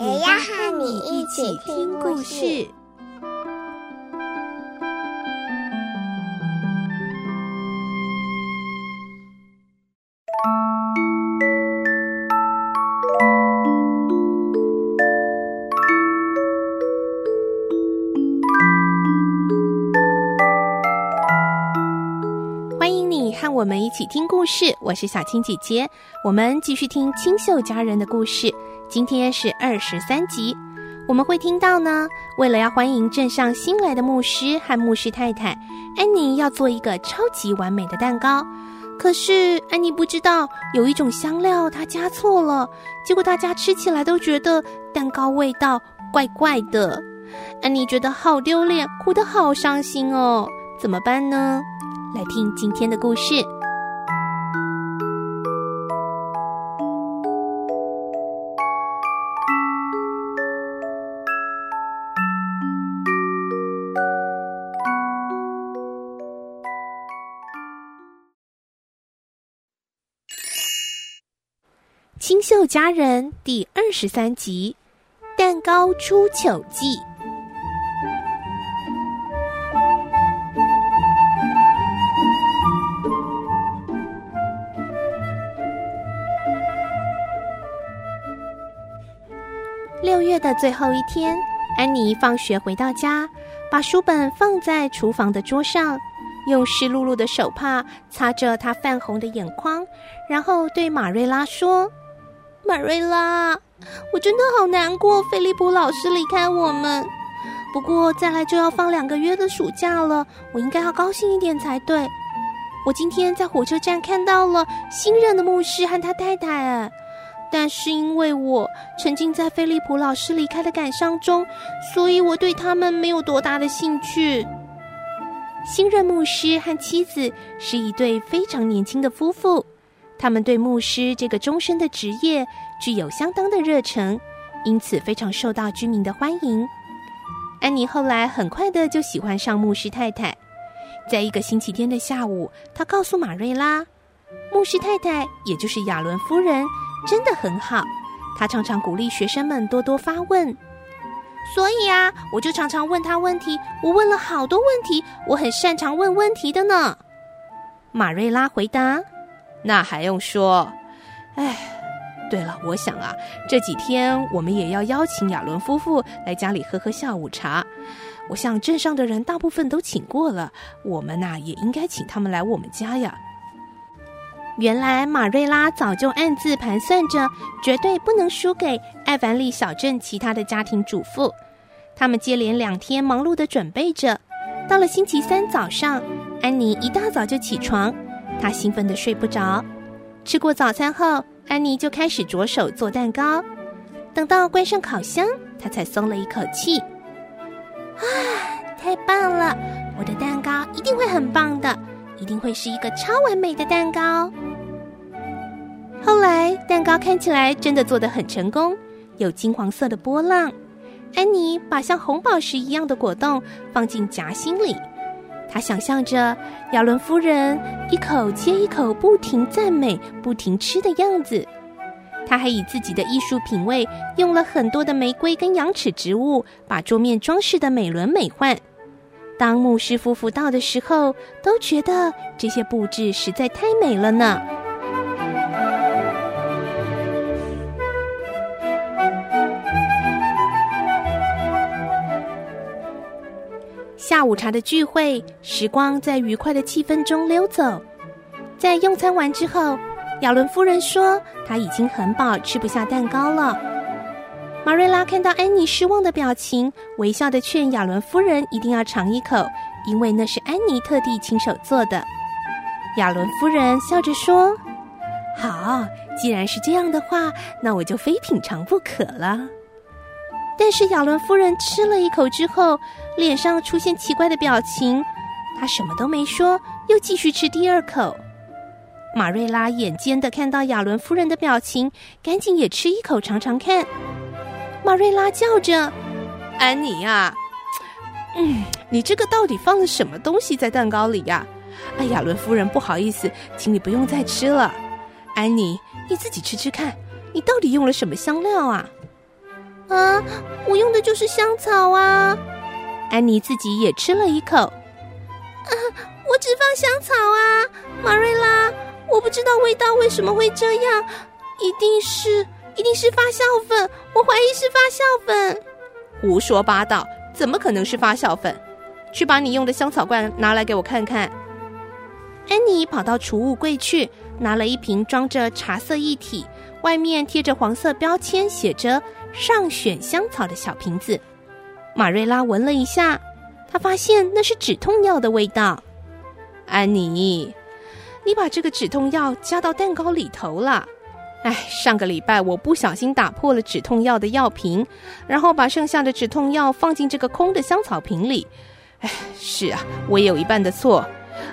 也要和你一起听故事。欢迎你和我们一起听故事，我是小青姐姐。我们继续听清秀佳人的故事。今天是二十三集，我们会听到呢。为了要欢迎镇上新来的牧师和牧师太太，安妮要做一个超级完美的蛋糕。可是安妮不知道有一种香料她加错了，结果大家吃起来都觉得蛋糕味道怪怪的。安妮觉得好丢脸，哭得好伤心哦。怎么办呢？来听今天的故事。家人第二十三集：蛋糕出糗记。六月的最后一天，安妮放学回到家，把书本放在厨房的桌上。用湿漉漉的手帕擦着她泛红的眼眶，然后对马瑞拉说：“马瑞拉，我真的好难过，菲利普老师离开我们。不过再来就要放两个月的暑假了，我应该要高兴一点才对。我今天在火车站看到了新任的牧师和他太太，但是因为我沉浸在菲利普老师离开的感伤中，所以我对他们没有多大的兴趣。”新任牧师和妻子是一对非常年轻的夫妇，他们对牧师这个终身的职业具有相当的热忱，因此非常受到居民的欢迎。安妮后来很快的就喜欢上牧师太太。在一个星期天的下午，她告诉马瑞拉，牧师太太也就是亚伦夫人真的很好，她常常鼓励学生们多多发问。所以啊，我就常常问他问题。我问了好多问题，我很擅长问问题的呢。马瑞拉回答：“那还用说？哎，对了，我想啊，这几天我们也要邀请亚伦夫妇来家里喝喝下午茶。我想镇上的人大部分都请过了，我们呐也应该请他们来我们家呀。”原来马瑞拉早就暗自盘算着，绝对不能输给艾凡利小镇其他的家庭主妇。他们接连两天忙碌地准备着。到了星期三早上，安妮一大早就起床，她兴奋得睡不着。吃过早餐后，安妮就开始着手做蛋糕。等到关上烤箱，她才松了一口气。啊，太棒了！我的蛋糕一定会很棒的，一定会是一个超完美的蛋糕。后来，蛋糕看起来真的做得很成功，有金黄色的波浪。安妮把像红宝石一样的果冻放进夹心里，他想象着亚伦夫人一口接一口不停赞美、不停吃的样子。他还以自己的艺术品味，用了很多的玫瑰跟羊齿植物，把桌面装饰的美轮美奂。当牧师夫妇到的时候，都觉得这些布置实在太美了呢。下午茶的聚会，时光在愉快的气氛中溜走。在用餐完之后，亚伦夫人说她已经很饱，吃不下蛋糕了。马瑞拉看到安妮失望的表情，微笑地劝亚伦夫人一定要尝一口，因为那是安妮特地亲手做的。亚伦夫人笑着说：“好，既然是这样的话，那我就非品尝不可了。”但是亚伦夫人吃了一口之后，脸上出现奇怪的表情。她什么都没说，又继续吃第二口。马瑞拉眼尖的看到亚伦夫人的表情，赶紧也吃一口尝尝看。马瑞拉叫着：“安妮呀，嗯，你这个到底放了什么东西在蛋糕里呀？”哎，亚伦夫人不好意思，请你不用再吃了。安妮，你自己吃吃看，你到底用了什么香料啊？啊，我用的就是香草啊！安妮自己也吃了一口。啊，我只放香草啊，玛瑞拉，我不知道味道为什么会这样，一定是，一定是发酵粉，我怀疑是发酵粉。胡说八道，怎么可能是发酵粉？去把你用的香草罐拿来给我看看。安妮跑到储物柜去，拿了一瓶装着茶色液体，外面贴着黄色标签，写着。上选香草的小瓶子，马瑞拉闻了一下，她发现那是止痛药的味道。安妮，你把这个止痛药加到蛋糕里头了。哎，上个礼拜我不小心打破了止痛药的药瓶，然后把剩下的止痛药放进这个空的香草瓶里。哎，是啊，我也有一半的错，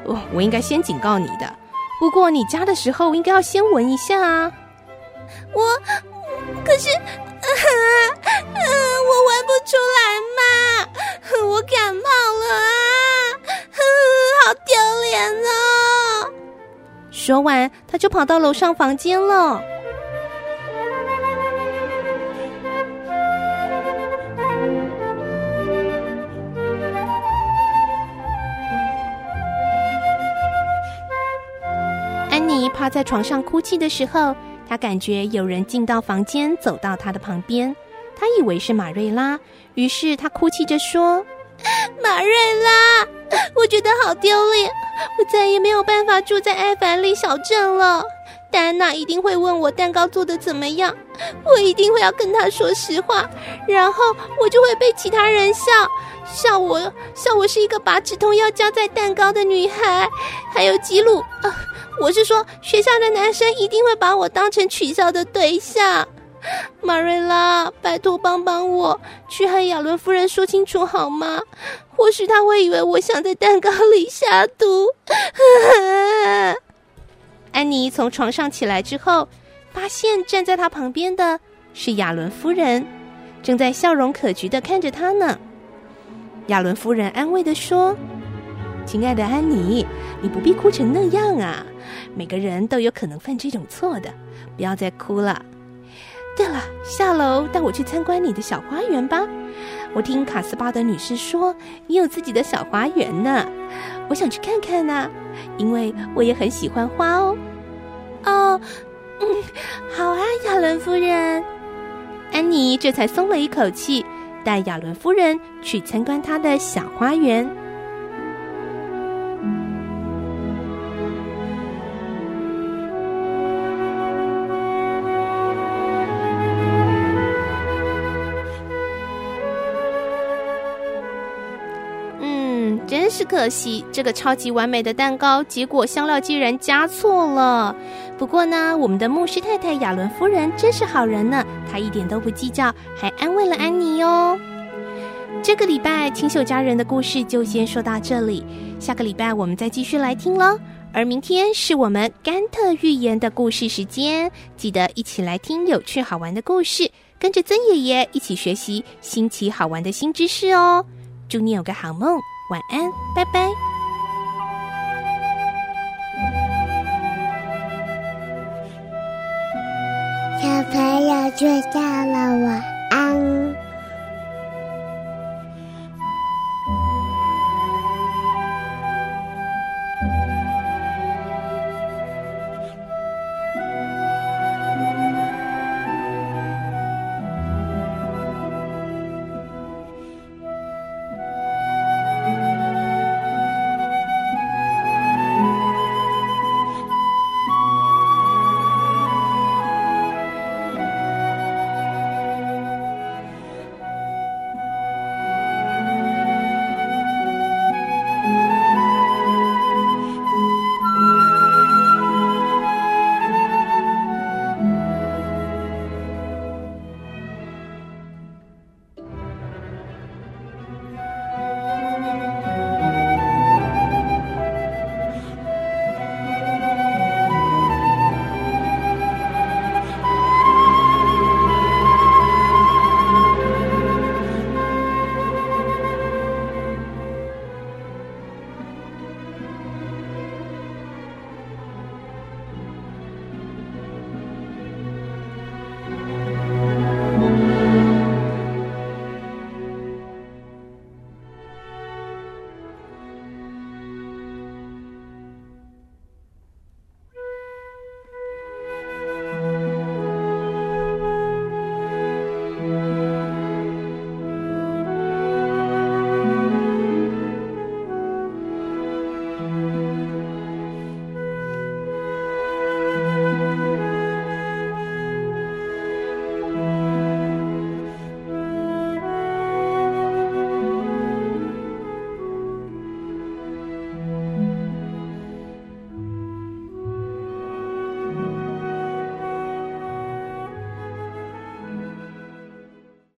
我我应该先警告你的。不过你加的时候应该要先闻一下啊。我，可是。嗯，我闻不出来嘛，我感冒了啊，好丢脸哦！说完，他就跑到楼上房间了。安妮趴在床上哭泣的时候。他感觉有人进到房间，走到他的旁边。他以为是马瑞拉，于是他哭泣着说：“ 马瑞拉，我觉得好丢脸，我再也没有办法住在艾凡利小镇了。戴安娜一定会问我蛋糕做的怎么样，我一定会要跟她说实话，然后我就会被其他人笑，笑我，笑我是一个把止痛药加在蛋糕的女孩，还有吉鲁啊。”我是说，学校的男生一定会把我当成取笑的对象。玛瑞拉，拜托帮帮我，去和亚伦夫人说清楚好吗？或许他会以为我想在蛋糕里下毒。安妮从床上起来之后，发现站在他旁边的是亚伦夫人，正在笑容可掬的看着他呢。亚伦夫人安慰的说：“亲爱的安妮，你不必哭成那样啊。”每个人都有可能犯这种错的，不要再哭了。对了，下楼带我去参观你的小花园吧。我听卡斯巴德女士说你有自己的小花园呢，我想去看看呢，因为我也很喜欢花哦。哦，嗯，好啊，亚伦夫人。安妮这才松了一口气，带亚伦夫人去参观她的小花园。嗯真是可惜，这个超级完美的蛋糕，结果香料竟然加错了。不过呢，我们的牧师太太亚伦夫人真是好人呢，她一点都不计较，还安慰了安妮哦。这个礼拜清秀佳人的故事就先说到这里，下个礼拜我们再继续来听喽。而明天是我们甘特寓言的故事时间，记得一起来听有趣好玩的故事，跟着曾爷爷一起学习新奇好玩的新知识哦。祝你有个好梦。晚安，拜拜。睡觉了，晚。